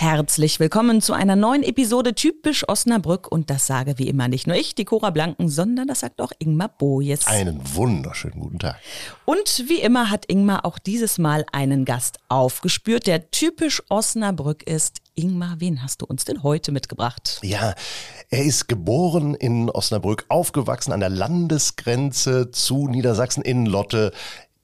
Herzlich willkommen zu einer neuen Episode Typisch Osnabrück. Und das sage wie immer nicht nur ich, die Cora Blanken, sondern das sagt auch Ingmar Bojes. Einen wunderschönen guten Tag. Und wie immer hat Ingmar auch dieses Mal einen Gast aufgespürt, der typisch Osnabrück ist. Ingmar, wen hast du uns denn heute mitgebracht? Ja, er ist geboren in Osnabrück, aufgewachsen an der Landesgrenze zu Niedersachsen in Lotte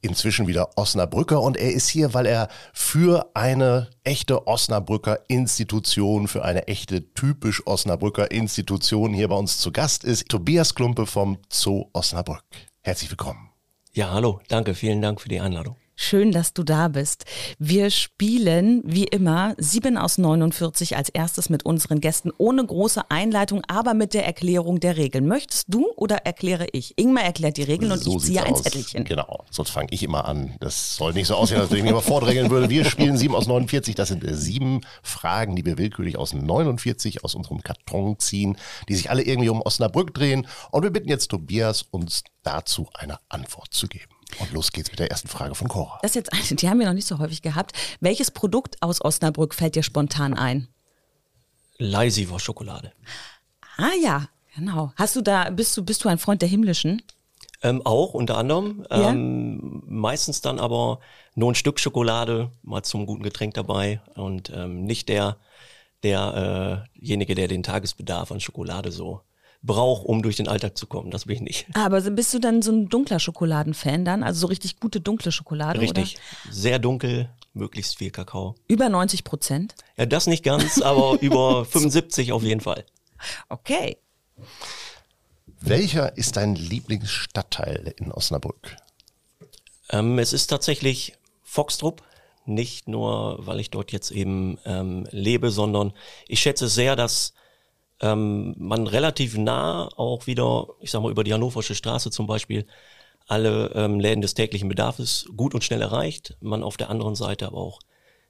inzwischen wieder Osnabrücker und er ist hier, weil er für eine echte Osnabrücker Institution, für eine echte typisch Osnabrücker Institution hier bei uns zu Gast ist. Tobias Klumpe vom Zoo Osnabrück. Herzlich willkommen. Ja, hallo, danke, vielen Dank für die Einladung. Schön, dass du da bist. Wir spielen wie immer 7 aus 49 als erstes mit unseren Gästen ohne große Einleitung, aber mit der Erklärung der Regeln. Möchtest du oder erkläre ich? Ingmar erklärt die Regeln und So ich ziehe ein aus. Zettelchen. Genau, sonst fange ich immer an. Das soll nicht so aussehen, als wenn ich mich immer vordrängeln würde. Wir spielen 7 aus 49. Das sind äh, sieben Fragen, die wir willkürlich aus 49 aus unserem Karton ziehen, die sich alle irgendwie um Osnabrück drehen. Und wir bitten jetzt Tobias, uns dazu eine Antwort zu geben. Und los geht's mit der ersten Frage von Cora. Das ist jetzt eine, die haben wir noch nicht so häufig gehabt. Welches Produkt aus Osnabrück fällt dir spontan ein? Leisiver Schokolade. Ah ja, genau. Hast du da, bist du, bist du ein Freund der himmlischen? Ähm, auch unter anderem. Ja? Ähm, meistens dann aber nur ein Stück Schokolade, mal zum guten Getränk dabei und ähm, nicht der derjenige, der den Tagesbedarf an Schokolade so braucht, um durch den Alltag zu kommen. Das bin ich nicht. Aber so- bist du dann so ein dunkler Schokoladenfan dann? Also so richtig gute dunkle Schokolade? Richtig. Sehr dunkel, möglichst viel Kakao. Oder? Über 90 Prozent? Ja, das nicht ganz, aber über 75 auf jeden Fall. Okay. Welcher ist dein Lieblingsstadtteil in Osnabrück? Ähm, es ist tatsächlich Foxtrupp. Nicht nur, weil ich dort jetzt eben ähm, lebe, sondern ich schätze sehr, dass ähm, man relativ nah auch wieder, ich sag mal, über die Hannoversche Straße zum Beispiel, alle ähm, Läden des täglichen Bedarfs gut und schnell erreicht. Man auf der anderen Seite aber auch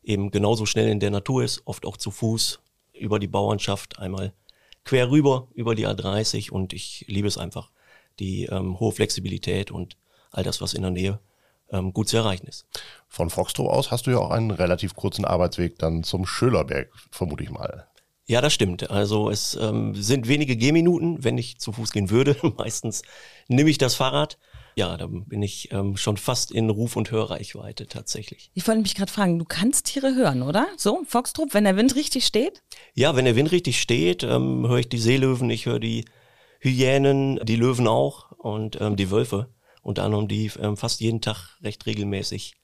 eben genauso schnell in der Natur ist, oft auch zu Fuß über die Bauernschaft einmal quer rüber über die A30 und ich liebe es einfach, die ähm, hohe Flexibilität und all das, was in der Nähe ähm, gut zu erreichen ist. Von Foxtrop aus hast du ja auch einen relativ kurzen Arbeitsweg dann zum Schölerberg, vermute ich mal. Ja, das stimmt. Also es ähm, sind wenige Gehminuten, wenn ich zu Fuß gehen würde. Meistens nehme ich das Fahrrad. Ja, dann bin ich ähm, schon fast in Ruf- und Hörreichweite tatsächlich. Ich wollte mich gerade fragen, du kannst Tiere hören, oder? So, Foxtrupp, wenn der Wind richtig steht? Ja, wenn der Wind richtig steht, ähm, höre ich die Seelöwen, ich höre die Hyänen, die Löwen auch und ähm, die Wölfe. Unter anderem, die ähm, fast jeden Tag recht regelmäßig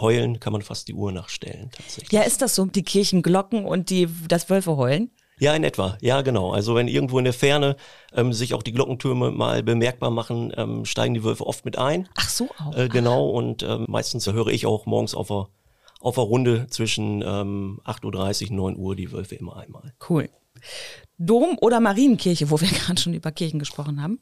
heulen, kann man fast die Uhr nachstellen tatsächlich. Ja, ist das so? Die Kirchenglocken und die, das Wölfe heulen? Ja, in etwa. Ja, genau. Also wenn irgendwo in der Ferne ähm, sich auch die Glockentürme mal bemerkbar machen, ähm, steigen die Wölfe oft mit ein. Ach so auch. Äh, genau. Und ähm, meistens höre ich auch morgens auf der, auf der Runde zwischen ähm, 8.30 Uhr und 9 Uhr die Wölfe immer einmal. Cool. Dom oder Marienkirche, wo wir gerade schon über Kirchen gesprochen haben?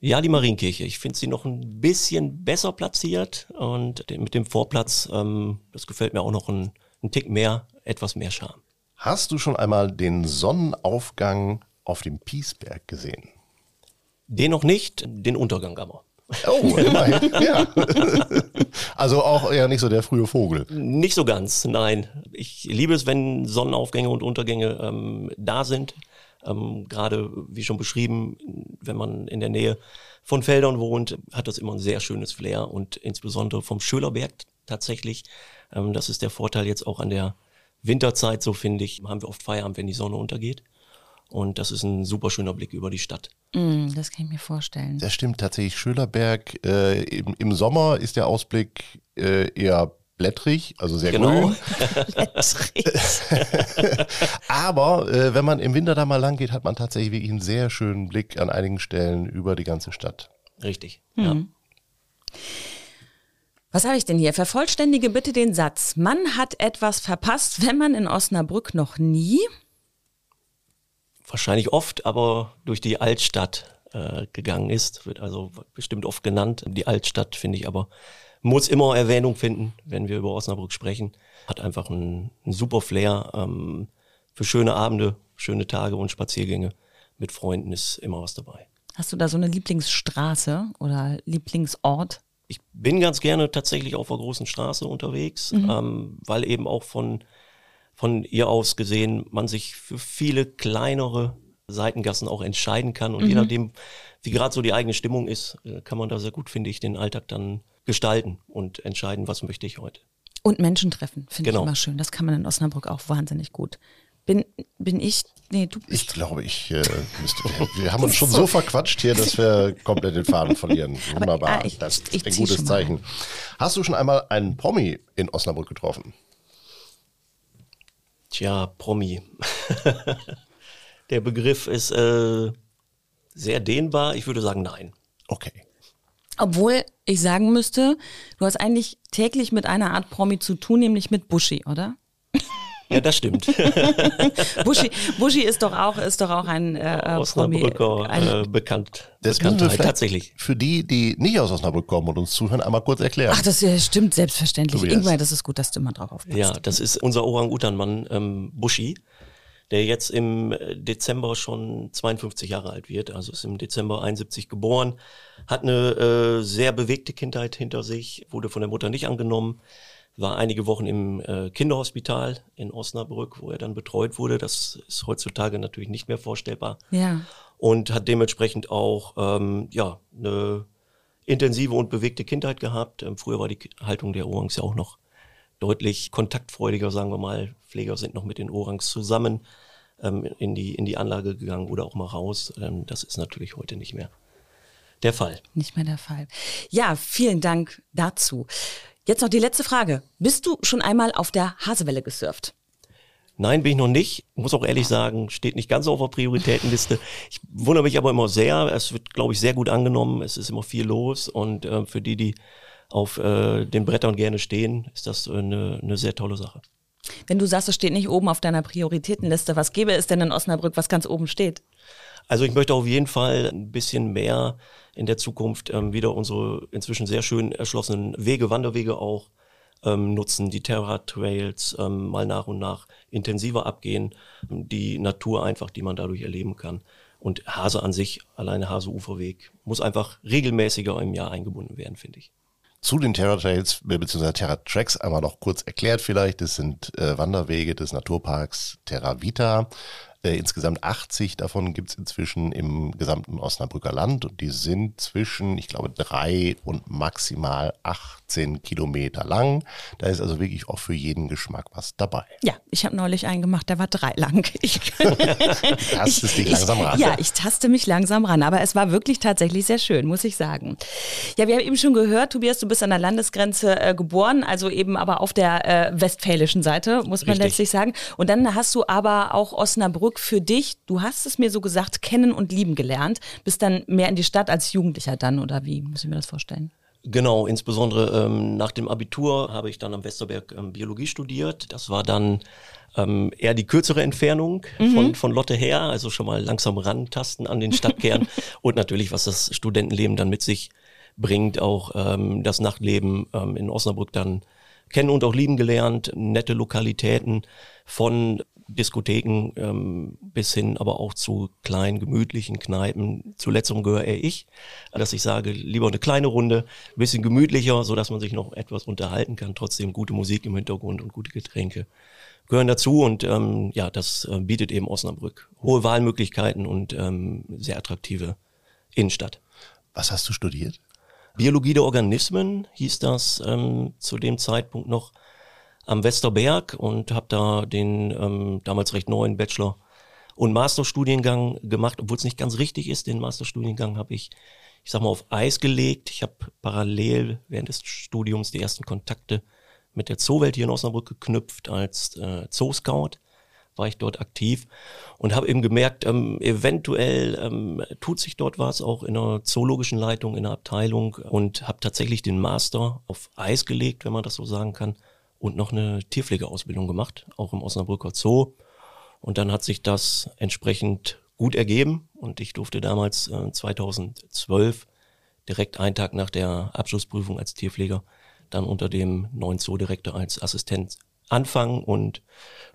Ja, die Marienkirche. Ich finde sie noch ein bisschen besser platziert und mit dem Vorplatz, ähm, das gefällt mir auch noch ein, ein Tick mehr, etwas mehr Charme. Hast du schon einmal den Sonnenaufgang auf dem Piesberg gesehen? Den noch nicht, den Untergang aber. Oh, immerhin, ja. Also auch eher nicht so der frühe Vogel. Nicht so ganz, nein. Ich liebe es, wenn Sonnenaufgänge und Untergänge ähm, da sind. Ähm, Gerade, wie schon beschrieben, wenn man in der Nähe von Feldern wohnt, hat das immer ein sehr schönes Flair und insbesondere vom Schölerberg tatsächlich. Ähm, das ist der Vorteil jetzt auch an der Winterzeit, so finde ich, haben wir oft Feierabend, wenn die Sonne untergeht. Und das ist ein super schöner Blick über die Stadt. Mm, das kann ich mir vorstellen. Das stimmt tatsächlich. Schölerberg, äh, im, im Sommer ist der Ausblick äh, eher blättrig, also sehr Genau. grün. Aber äh, wenn man im Winter da mal lang geht, hat man tatsächlich wirklich einen sehr schönen Blick an einigen Stellen über die ganze Stadt. Richtig. Ja. Was habe ich denn hier? Vervollständige bitte den Satz. Man hat etwas verpasst, wenn man in Osnabrück noch nie. Wahrscheinlich oft, aber durch die Altstadt äh, gegangen ist. Wird also bestimmt oft genannt. Die Altstadt finde ich aber, muss immer Erwähnung finden, wenn wir über Osnabrück sprechen. Hat einfach einen, einen super Flair ähm, für schöne Abende, schöne Tage und Spaziergänge mit Freunden ist immer was dabei. Hast du da so eine Lieblingsstraße oder Lieblingsort? Ich bin ganz gerne tatsächlich auf der großen Straße unterwegs, mhm. ähm, weil eben auch von, von ihr aus gesehen man sich für viele kleinere Seitengassen auch entscheiden kann. Und mhm. je nachdem, wie gerade so die eigene Stimmung ist, äh, kann man da sehr gut, finde ich, den Alltag dann gestalten und entscheiden, was möchte ich heute. Und Menschen treffen, finde genau. ich immer schön. Das kann man in Osnabrück auch wahnsinnig gut. Bin, bin ich, nee, du bist. Ich glaube, ich äh, müsste, wir haben uns schon so verquatscht hier, dass wir komplett den Faden verlieren. Wunderbar, Aber, äh, ich, das ist ein gutes Zeichen. Hast du schon einmal einen Promi in Osnabrück getroffen? Tja, Promi. Der Begriff ist äh, sehr dehnbar. Ich würde sagen, nein. Okay. Obwohl ich sagen müsste, du hast eigentlich täglich mit einer Art Promi zu tun, nämlich mit Buschi, oder? Ja, das stimmt. Buschi, Buschi ist doch auch, ist doch auch ein äh, Osnabrücker äh, bekannt. Das Bekanntheit, tatsächlich. Für die, die nicht aus Osnabrück kommen und uns zuhören, einmal kurz erklären. Ach, das stimmt, selbstverständlich. Ingwer, das ist gut, dass du immer drauf aufpasst. Ja, das ist unser Orang-Utan-Mann ähm, Buschi der jetzt im äh, Dezember schon 52 Jahre alt wird, also ist im Dezember 71 geboren, hat eine äh, sehr bewegte Kindheit hinter sich, wurde von der Mutter nicht angenommen, war einige Wochen im äh, Kinderhospital in Osnabrück, wo er dann betreut wurde. Das ist heutzutage natürlich nicht mehr vorstellbar. Ja. Und hat dementsprechend auch ähm, ja eine intensive und bewegte Kindheit gehabt. Ähm, früher war die Haltung der Orangs ja auch noch deutlich kontaktfreudiger, sagen wir mal. Pfleger sind noch mit den Orangs zusammen ähm, in, die, in die Anlage gegangen oder auch mal raus. Ähm, das ist natürlich heute nicht mehr der Fall. Nicht mehr der Fall. Ja, vielen Dank dazu. Jetzt noch die letzte Frage. Bist du schon einmal auf der Hasewelle gesurft? Nein, bin ich noch nicht. Muss auch ehrlich sagen, steht nicht ganz auf der Prioritätenliste. Ich wundere mich aber immer sehr. Es wird, glaube ich, sehr gut angenommen. Es ist immer viel los. Und äh, für die, die auf äh, den Brettern gerne stehen, ist das eine, eine sehr tolle Sache. Wenn du sagst, es steht nicht oben auf deiner Prioritätenliste, was gäbe es denn in Osnabrück, was ganz oben steht? Also ich möchte auf jeden Fall ein bisschen mehr in der Zukunft ähm, wieder unsere inzwischen sehr schön erschlossenen Wege, Wanderwege auch ähm, nutzen, die Terra Trails ähm, mal nach und nach intensiver abgehen, die Natur einfach, die man dadurch erleben kann. Und Hase an sich, alleine Hase-Uferweg, muss einfach regelmäßiger im Jahr eingebunden werden, finde ich zu den Terra Trails bzw. Terra Tracks einmal noch kurz erklärt vielleicht. Das sind äh, Wanderwege des Naturparks Terra Vita. Äh, insgesamt 80 davon gibt es inzwischen im gesamten Osnabrücker Land und die sind zwischen, ich glaube, drei und maximal 18 Kilometer lang. Da ist also wirklich auch für jeden Geschmack was dabei. Ja, ich habe neulich einen gemacht, der war drei lang. Ich, Tastest dich langsam ran. Ja, ich taste mich langsam ran, aber es war wirklich tatsächlich sehr schön, muss ich sagen. Ja, wir haben eben schon gehört, Tobias, du bist an der Landesgrenze äh, geboren, also eben aber auf der äh, westfälischen Seite, muss man Richtig. letztlich sagen. Und dann hast du aber auch Osnabrück Hamburg für dich, du hast es mir so gesagt, kennen und lieben gelernt, bist dann mehr in die Stadt als Jugendlicher dann oder wie muss ich mir das vorstellen? Genau, insbesondere ähm, nach dem Abitur habe ich dann am Westerberg ähm, Biologie studiert. Das war dann ähm, eher die kürzere Entfernung mhm. von, von Lotte her, also schon mal langsam rantasten an den Stadtkern und natürlich, was das Studentenleben dann mit sich bringt, auch ähm, das Nachtleben ähm, in Osnabrück dann kennen und auch lieben gelernt, nette Lokalitäten von Diskotheken ähm, bis hin aber auch zu kleinen, gemütlichen Kneipen. Zuletzt gehöre eher ich, dass ich sage, lieber eine kleine Runde, ein bisschen gemütlicher, so dass man sich noch etwas unterhalten kann, trotzdem gute Musik im Hintergrund und gute Getränke gehören dazu und ähm, ja, das äh, bietet eben Osnabrück hohe Wahlmöglichkeiten und ähm, sehr attraktive Innenstadt. Was hast du studiert? Biologie der Organismen hieß das ähm, zu dem Zeitpunkt noch am Westerberg und habe da den ähm, damals recht neuen Bachelor- und Masterstudiengang gemacht, obwohl es nicht ganz richtig ist. Den Masterstudiengang habe ich, ich sag mal, auf Eis gelegt. Ich habe parallel während des Studiums die ersten Kontakte mit der Zoowelt hier in Osnabrück geknüpft als äh, Zoo-Scout war ich dort aktiv und habe eben gemerkt, ähm, eventuell ähm, tut sich dort was, auch in einer zoologischen Leitung, in einer Abteilung und habe tatsächlich den Master auf Eis gelegt, wenn man das so sagen kann, und noch eine Tierpflegeausbildung gemacht, auch im Osnabrücker Zoo. Und dann hat sich das entsprechend gut ergeben und ich durfte damals äh, 2012 direkt einen Tag nach der Abschlussprüfung als Tierpfleger dann unter dem neuen Zoodirektor als Assistent anfangen und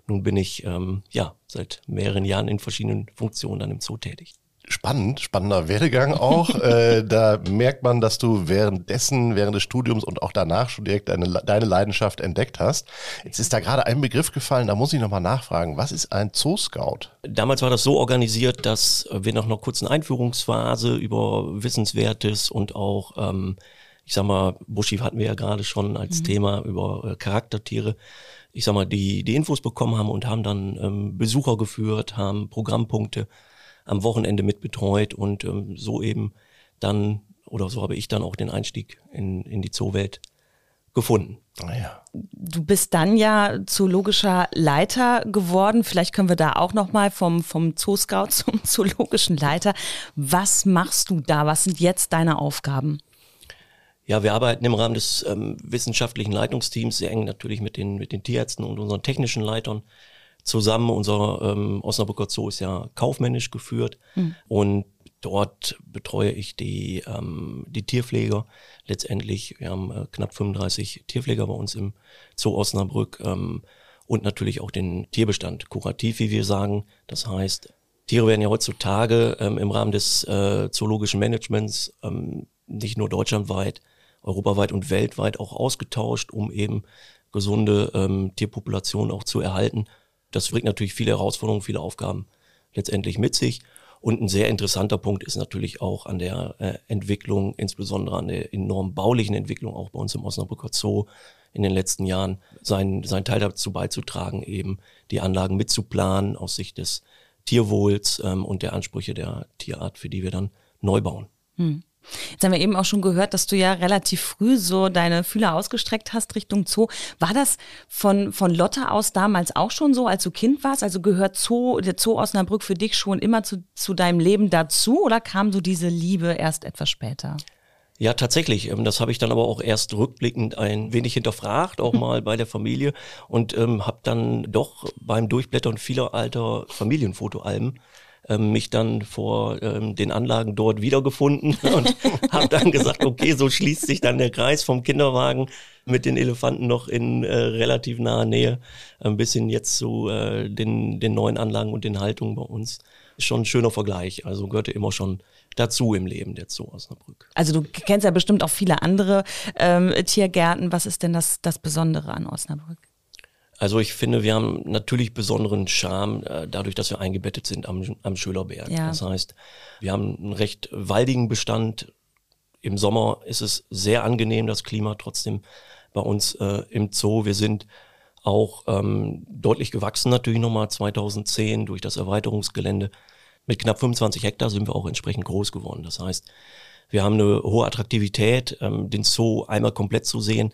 nun bin ich ähm, ja seit mehreren Jahren in verschiedenen Funktionen dann im Zoo tätig. Spannend, spannender Werdegang auch. äh, da merkt man, dass du währenddessen, während des Studiums und auch danach schon direkt deine, deine Leidenschaft entdeckt hast. Jetzt ist da gerade ein Begriff gefallen, da muss ich nochmal nachfragen. Was ist ein Zoo-Scout? Damals war das so organisiert, dass wir nach einer kurzen Einführungsphase über Wissenswertes und auch ähm, ich sag mal, Buschi hatten wir ja gerade schon als mhm. Thema über äh, Charaktertiere, ich sag mal, die, die Infos bekommen haben und haben dann ähm, Besucher geführt, haben Programmpunkte am Wochenende mitbetreut und ähm, so eben dann, oder so habe ich dann auch den Einstieg in, in die Zoowelt gefunden. Naja. Ah, du bist dann ja zoologischer Leiter geworden. Vielleicht können wir da auch noch mal vom vom Zooscout zum zoologischen Leiter. Was machst du da? Was sind jetzt deine Aufgaben? Ja, wir arbeiten im Rahmen des ähm, wissenschaftlichen Leitungsteams sehr eng natürlich mit den, mit den Tierärzten und unseren technischen Leitern zusammen. Unser ähm, Osnabrücker Zoo ist ja kaufmännisch geführt mhm. und dort betreue ich die, ähm, die Tierpfleger. Letztendlich, wir haben äh, knapp 35 Tierpfleger bei uns im Zoo Osnabrück ähm, und natürlich auch den Tierbestand kurativ, wie wir sagen. Das heißt, Tiere werden ja heutzutage ähm, im Rahmen des äh, zoologischen Managements ähm, nicht nur deutschlandweit europaweit und weltweit auch ausgetauscht, um eben gesunde ähm, Tierpopulationen auch zu erhalten. Das bringt natürlich viele Herausforderungen, viele Aufgaben letztendlich mit sich. Und ein sehr interessanter Punkt ist natürlich auch an der äh, Entwicklung, insbesondere an der enorm baulichen Entwicklung auch bei uns im Osnabrücker Zoo in den letzten Jahren, seinen, seinen Teil dazu beizutragen, eben die Anlagen mitzuplanen aus Sicht des Tierwohls ähm, und der Ansprüche der Tierart, für die wir dann neu bauen. Hm. Jetzt haben wir eben auch schon gehört, dass du ja relativ früh so deine Fühler ausgestreckt hast Richtung Zoo. War das von, von Lotte aus damals auch schon so, als du Kind warst? Also gehört Zoo, der Zoo Osnabrück für dich schon immer zu, zu deinem Leben dazu oder kam so diese Liebe erst etwas später? Ja, tatsächlich. Ähm, das habe ich dann aber auch erst rückblickend ein wenig hinterfragt, auch mal bei der Familie und ähm, habe dann doch beim Durchblättern vieler alter Familienfotoalben ähm, mich dann vor ähm, den Anlagen dort wiedergefunden und habe dann gesagt, okay, so schließt sich dann der Kreis vom Kinderwagen mit den Elefanten noch in äh, relativ naher Nähe ein bisschen jetzt zu äh, den, den neuen Anlagen und den Haltungen bei uns. Ist schon ein schöner Vergleich. Also gehörte immer schon dazu im Leben der Zoo Osnabrück. Also du kennst ja bestimmt auch viele andere ähm, Tiergärten. Was ist denn das, das Besondere an Osnabrück? Also ich finde, wir haben natürlich besonderen Charme, äh, dadurch, dass wir eingebettet sind am, am Schölerberg. Ja. Das heißt, wir haben einen recht waldigen Bestand. Im Sommer ist es sehr angenehm, das Klima trotzdem bei uns äh, im Zoo. Wir sind auch ähm, deutlich gewachsen natürlich nochmal 2010 durch das Erweiterungsgelände. Mit knapp 25 Hektar sind wir auch entsprechend groß geworden. Das heißt, wir haben eine hohe Attraktivität, ähm, den Zoo einmal komplett zu sehen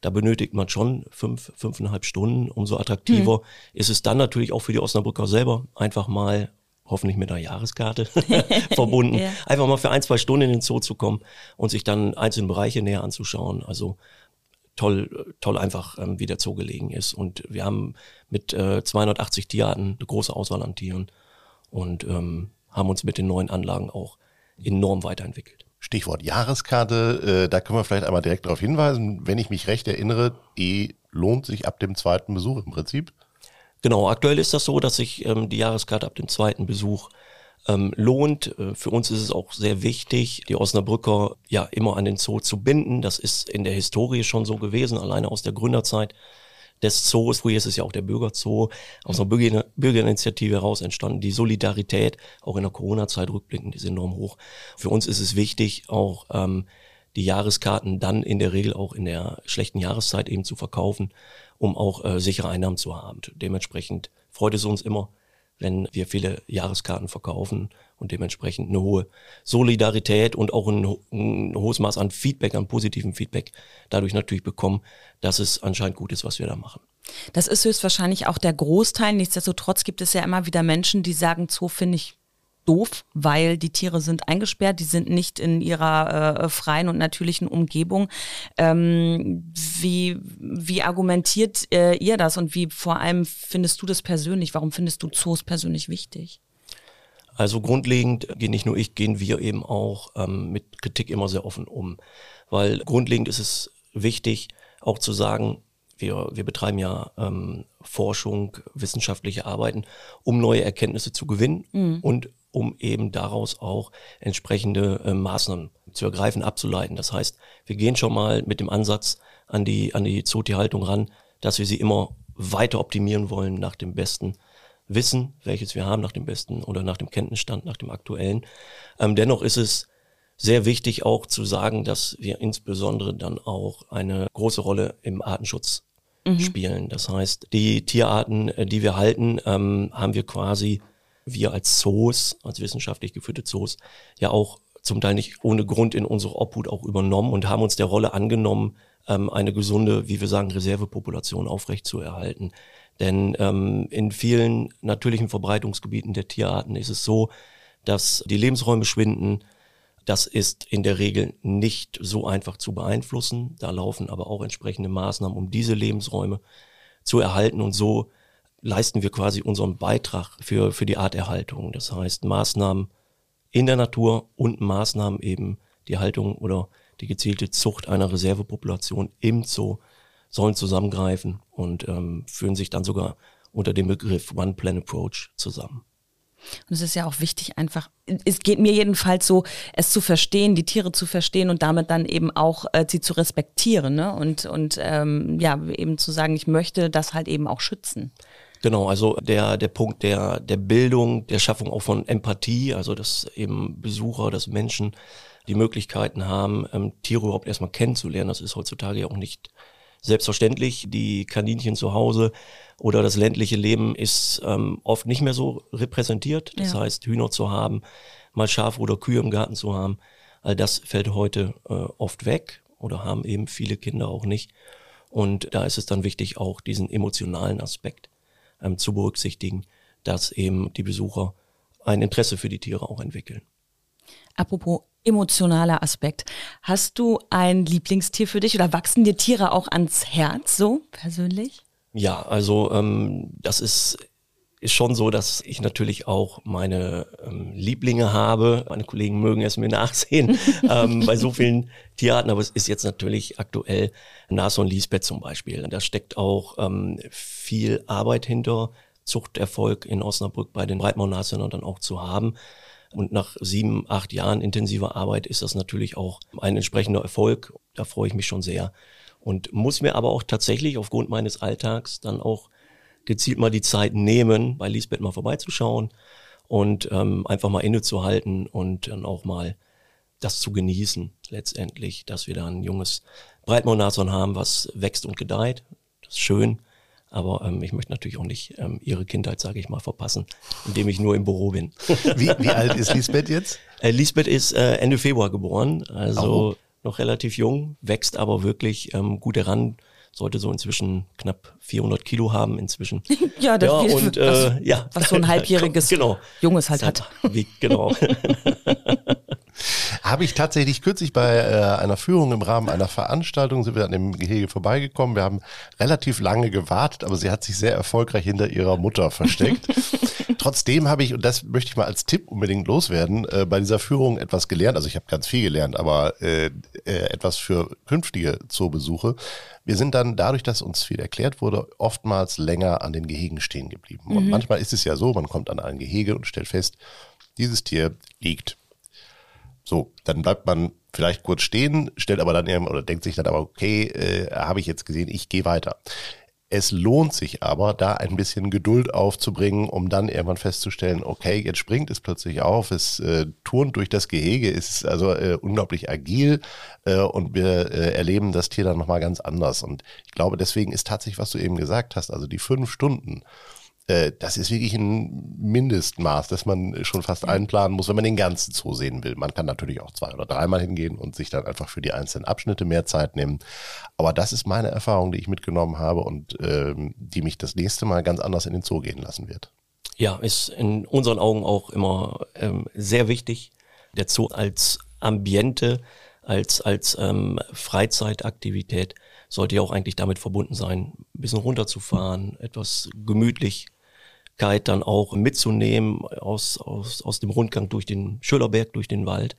da benötigt man schon fünf, fünfeinhalb Stunden. Umso attraktiver mhm. ist es dann natürlich auch für die Osnabrücker selber einfach mal hoffentlich mit einer Jahreskarte verbunden, ja. einfach mal für ein, zwei Stunden in den Zoo zu kommen und sich dann einzelne Bereiche näher anzuschauen. Also toll, toll einfach, ähm, wie der Zoo gelegen ist. Und wir haben mit äh, 280 Tierarten eine große Auswahl an Tieren und ähm, haben uns mit den neuen Anlagen auch enorm weiterentwickelt. Stichwort Jahreskarte, äh, da können wir vielleicht einmal direkt darauf hinweisen. Wenn ich mich recht erinnere, die lohnt sich ab dem zweiten Besuch im Prinzip. Genau, aktuell ist das so, dass sich ähm, die Jahreskarte ab dem zweiten Besuch ähm, lohnt. Äh, für uns ist es auch sehr wichtig, die Osnabrücker ja immer an den Zoo zu binden. Das ist in der Historie schon so gewesen, alleine aus der Gründerzeit des Zoos, früher ist es ja auch der Bürgerzoo, aus einer Bürger Bürgerinitiative heraus entstanden. Die Solidarität, auch in der Corona-Zeit rückblickend, ist enorm hoch. Für uns ist es wichtig, auch ähm, die Jahreskarten dann in der Regel auch in der schlechten Jahreszeit eben zu verkaufen, um auch äh, sichere Einnahmen zu haben. Dementsprechend freut es uns immer, wenn wir viele Jahreskarten verkaufen und dementsprechend eine hohe Solidarität und auch ein, ein, hohes Maß an Feedback, an positiven Feedback dadurch natürlich bekommen, dass es anscheinend gut ist, was wir da machen. Das ist höchstwahrscheinlich auch der Großteil. Nichtsdestotrotz gibt es ja immer wieder Menschen, die sagen, Zoo finde ich doof, weil die Tiere sind eingesperrt, die sind nicht in ihrer äh, freien und natürlichen Umgebung. Ähm, wie, wie argumentiert äh, ihr das und wie vor allem findest du das persönlich? Warum findest du Zoos persönlich wichtig? Also grundlegend gehen nicht nur ich, gehen wir eben auch ähm, mit Kritik immer sehr offen um. Weil grundlegend ist es wichtig, auch zu sagen, wir, wir betreiben ja ähm, Forschung, wissenschaftliche Arbeiten, um neue Erkenntnisse zu gewinnen mhm. und um eben daraus auch entsprechende äh, Maßnahmen zu ergreifen, abzuleiten. Das heißt, wir gehen schon mal mit dem Ansatz an die, an die Zootierhaltung ran, dass wir sie immer weiter optimieren wollen nach dem besten Wissen, welches wir haben, nach dem besten oder nach dem Kenntnisstand, nach dem aktuellen. Ähm, dennoch ist es sehr wichtig auch zu sagen, dass wir insbesondere dann auch eine große Rolle im Artenschutz mhm. spielen. Das heißt, die Tierarten, äh, die wir halten, ähm, haben wir quasi, wir als Zoos, als wissenschaftlich geführte Zoos, ja auch zum Teil nicht ohne Grund in unsere Obhut auch übernommen und haben uns der Rolle angenommen, ähm, eine gesunde, wie wir sagen, Reservepopulation aufrechtzuerhalten. Denn ähm, in vielen natürlichen Verbreitungsgebieten der Tierarten ist es so, dass die Lebensräume schwinden. Das ist in der Regel nicht so einfach zu beeinflussen. Da laufen aber auch entsprechende Maßnahmen, um diese Lebensräume zu erhalten. Und so leisten wir quasi unseren Beitrag für, für die Arterhaltung. Das heißt Maßnahmen in der Natur und Maßnahmen eben die Haltung oder die gezielte Zucht einer Reservepopulation im Zoo sollen zusammengreifen und ähm, führen sich dann sogar unter dem Begriff One Plan Approach zusammen. Und es ist ja auch wichtig, einfach, es geht mir jedenfalls so, es zu verstehen, die Tiere zu verstehen und damit dann eben auch äh, sie zu respektieren ne? und, und ähm, ja, eben zu sagen, ich möchte das halt eben auch schützen. Genau, also der, der Punkt der, der Bildung, der Schaffung auch von Empathie, also dass eben Besucher, dass Menschen die Möglichkeiten haben, ähm, Tiere überhaupt erstmal kennenzulernen. Das ist heutzutage ja auch nicht selbstverständlich. Die Kaninchen zu Hause oder das ländliche Leben ist ähm, oft nicht mehr so repräsentiert. Das ja. heißt, Hühner zu haben, mal Schafe oder Kühe im Garten zu haben, all das fällt heute äh, oft weg oder haben eben viele Kinder auch nicht. Und da ist es dann wichtig, auch diesen emotionalen Aspekt ähm, zu berücksichtigen, dass eben die Besucher ein Interesse für die Tiere auch entwickeln. Apropos emotionaler Aspekt. Hast du ein Lieblingstier für dich oder wachsen dir Tiere auch ans Herz so persönlich? Ja, also ähm, das ist ist schon so, dass ich natürlich auch meine ähm, Lieblinge habe. Meine Kollegen mögen es mir nachsehen ähm, bei so vielen Tierarten, aber es ist jetzt natürlich aktuell Nashorn Lisbeth zum Beispiel. Da steckt auch ähm, viel Arbeit hinter, Zuchterfolg in Osnabrück bei den Breitmaulnashörnern dann auch zu haben. Und nach sieben, acht Jahren intensiver Arbeit ist das natürlich auch ein entsprechender Erfolg. Da freue ich mich schon sehr. Und muss mir aber auch tatsächlich aufgrund meines Alltags dann auch gezielt mal die Zeit nehmen, bei Lisbeth mal vorbeizuschauen und ähm, einfach mal innezuhalten und dann auch mal das zu genießen, letztendlich, dass wir da ein junges Breitmaulnashorn haben, was wächst und gedeiht. Das ist schön. Aber ähm, ich möchte natürlich auch nicht ähm, ihre Kindheit, sage ich mal, verpassen, indem ich nur im Büro bin. Wie, wie alt ist Lisbeth jetzt? Äh, Lisbeth ist äh, Ende Februar geboren, also oh. noch relativ jung, wächst aber wirklich ähm, gut heran, sollte so inzwischen knapp 400 Kilo haben inzwischen. ja, das ja, und, äh, was, ja. was so ein halbjähriges genau. Junges halt hat. Wie, genau. Habe ich tatsächlich kürzlich bei äh, einer Führung im Rahmen einer Veranstaltung, sind wir an dem Gehege vorbeigekommen. Wir haben relativ lange gewartet, aber sie hat sich sehr erfolgreich hinter ihrer Mutter versteckt. Trotzdem habe ich, und das möchte ich mal als Tipp unbedingt loswerden, äh, bei dieser Führung etwas gelernt. Also ich habe ganz viel gelernt, aber äh, äh, etwas für künftige Zoobesuche. Wir sind dann dadurch, dass uns viel erklärt wurde, oftmals länger an den Gehegen stehen geblieben. Mhm. Und manchmal ist es ja so, man kommt an ein Gehege und stellt fest, dieses Tier liegt so, dann bleibt man vielleicht kurz stehen, stellt aber dann oder denkt sich dann aber, okay, äh, habe ich jetzt gesehen, ich gehe weiter. Es lohnt sich aber, da ein bisschen Geduld aufzubringen, um dann irgendwann festzustellen, okay, jetzt springt es plötzlich auf, es äh, turnt durch das Gehege, ist also äh, unglaublich agil äh, und wir äh, erleben das Tier dann nochmal ganz anders. Und ich glaube, deswegen ist tatsächlich, was du eben gesagt hast, also die fünf Stunden, äh, das ist wirklich ein Mindestmaß, das man schon fast einplanen muss, wenn man den ganzen Zoo sehen will. Man kann natürlich auch zwei oder dreimal hingehen und sich dann einfach für die einzelnen Abschnitte mehr Zeit nehmen. Aber das ist meine Erfahrung, die ich mitgenommen habe und ähm, die mich das nächste Mal ganz anders in den Zoo gehen lassen wird. Ja, ist in unseren Augen auch immer ähm, sehr wichtig. Der Zoo als Ambiente, als, als ähm, Freizeitaktivität sollte ja auch eigentlich damit verbunden sein, ein bisschen runterzufahren, etwas gemütlich dann auch mitzunehmen aus, aus, aus dem Rundgang durch den Schillerberg, durch den Wald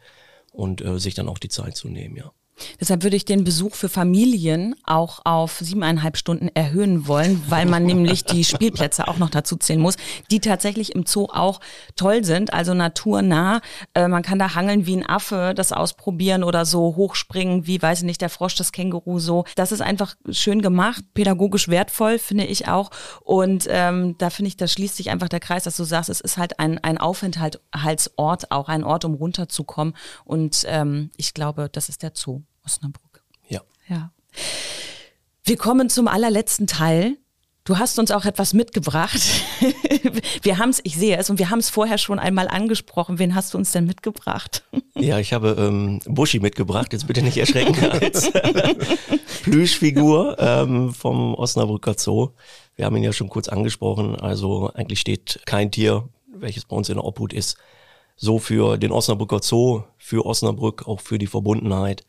und äh, sich dann auch die Zeit zu nehmen, ja. Deshalb würde ich den Besuch für Familien auch auf siebeneinhalb Stunden erhöhen wollen, weil man nämlich die Spielplätze auch noch dazu zählen muss, die tatsächlich im Zoo auch toll sind, also naturnah. Äh, man kann da hangeln wie ein Affe, das ausprobieren oder so hochspringen wie, weiß ich nicht, der Frosch, das Känguru so. Das ist einfach schön gemacht, pädagogisch wertvoll, finde ich auch. Und ähm, da finde ich, da schließt sich einfach der Kreis, dass du sagst, es ist halt ein, ein Aufenthaltsort, auch ein Ort, um runterzukommen. Und ähm, ich glaube, das ist der Zoo. Osnabrück. Ja. Ja. Wir kommen zum allerletzten Teil. Du hast uns auch etwas mitgebracht. wir haben es, ich sehe es, und wir haben es vorher schon einmal angesprochen. Wen hast du uns denn mitgebracht? Ja, ich habe ähm, Buschi mitgebracht, jetzt bitte nicht erschrecken, als Plüschfigur ähm, vom Osnabrücker Zoo. Wir haben ihn ja schon kurz angesprochen. Also eigentlich steht kein Tier, welches bei uns in der Obhut ist, so für den Osnabrücker Zoo, für Osnabrück, auch für die Verbundenheit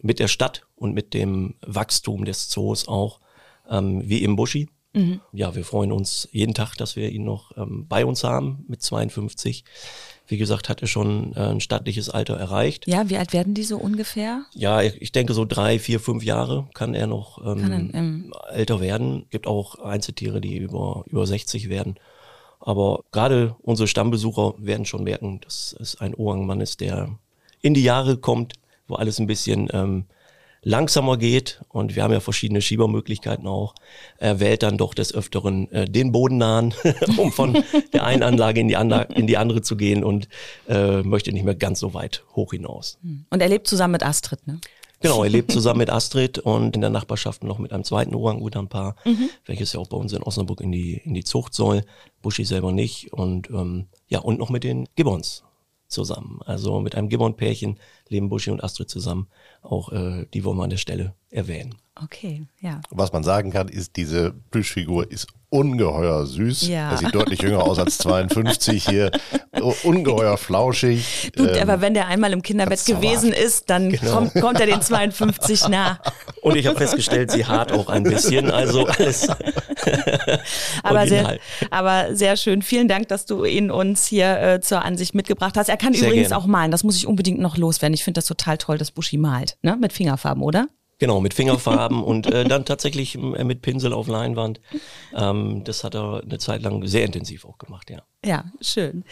mit der Stadt und mit dem Wachstum des Zoos auch, ähm, wie im Buschi. Mhm. Ja, wir freuen uns jeden Tag, dass wir ihn noch ähm, bei uns haben mit 52. Wie gesagt, hat er schon äh, ein stattliches Alter erreicht. Ja, wie alt werden die so ungefähr? Ja, ich denke so drei, vier, fünf Jahre kann er noch ähm, kann er, ähm, älter werden. Gibt auch Einzeltiere, die über, über 60 werden. Aber gerade unsere Stammbesucher werden schon merken, dass es ein Ohrangmann ist, der in die Jahre kommt, wo alles ein bisschen ähm, langsamer geht und wir haben ja verschiedene Schiebermöglichkeiten auch, er wählt dann doch des Öfteren äh, den Bodennahen, um von der einen Anlage in die, Anlage, in die andere zu gehen und äh, möchte nicht mehr ganz so weit hoch hinaus. Hm. Und er lebt zusammen mit Astrid, ne? Genau, er lebt zusammen mit Astrid und in der Nachbarschaft noch mit einem zweiten Orang-Utan-Paar, mhm. welches ja auch bei uns in Osnabrück in die, in die Zucht soll. Buschi selber nicht und ähm, ja, und noch mit den Gibbons zusammen. Also mit einem Gibbon-Pärchen leben Buschi und Astrid zusammen. Auch äh, die wollen wir an der Stelle erwähnen. Okay, ja. Was man sagen kann, ist, diese Plüschfigur ist ungeheuer süß. Ja. Er sieht deutlich jünger aus als 52 hier. Ungeheuer flauschig. Du, ähm, aber wenn der einmal im Kinderbett gewesen ist, dann genau. kommt, kommt er den 52 nah. Und ich habe festgestellt, sie hart auch ein bisschen. Also alles. aber, sehr, aber sehr schön. Vielen Dank, dass du ihn uns hier äh, zur Ansicht mitgebracht hast. Er kann sehr übrigens gerne. auch malen. Das muss ich unbedingt noch loswerden. Ich finde das total toll, dass Buschi malt. Ne? Mit Fingerfarben, oder? Genau, mit Fingerfarben und äh, dann tatsächlich äh, mit Pinsel auf Leinwand. Ähm, das hat er eine Zeit lang sehr intensiv auch gemacht, ja. Ja, schön.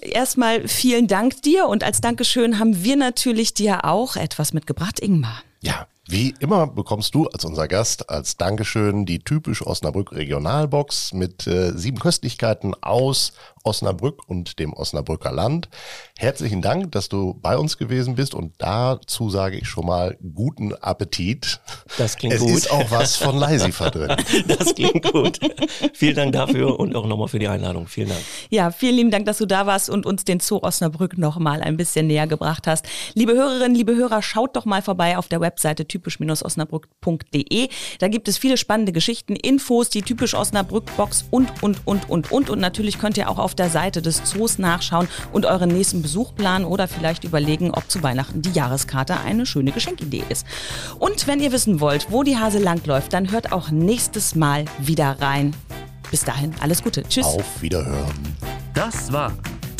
Erstmal vielen Dank dir und als Dankeschön haben wir natürlich dir auch etwas mitgebracht, Ingmar. Ja, wie immer bekommst du als unser Gast als Dankeschön die typisch Osnabrück Regionalbox mit äh, sieben Köstlichkeiten aus Osnabrück und dem Osnabrücker Land. Herzlichen Dank, dass du bei uns gewesen bist und dazu sage ich schon mal guten Appetit. Das klingt es gut. Es ist auch was von Leisifer drin. Das klingt gut. vielen Dank dafür und auch nochmal für die Einladung. Vielen Dank. Ja, vielen lieben Dank, dass du da warst und uns den Zoo Osnabrück nochmal ein bisschen näher gebracht hast. Liebe Hörerinnen, liebe Hörer, schaut doch mal vorbei auf der Webseite typisch-osnabrück.de. Da gibt es viele spannende Geschichten, Infos, die typisch Osnabrück Box und, und, und, und, und. Und natürlich könnt ihr auch auf der Seite des Zoos nachschauen und euren nächsten Besuch planen oder vielleicht überlegen, ob zu Weihnachten die Jahreskarte eine schöne Geschenkidee ist. Und wenn ihr wissen wollt, wo die Hase langläuft, dann hört auch nächstes Mal wieder rein. Bis dahin, alles Gute. Tschüss. Auf Wiederhören. Das war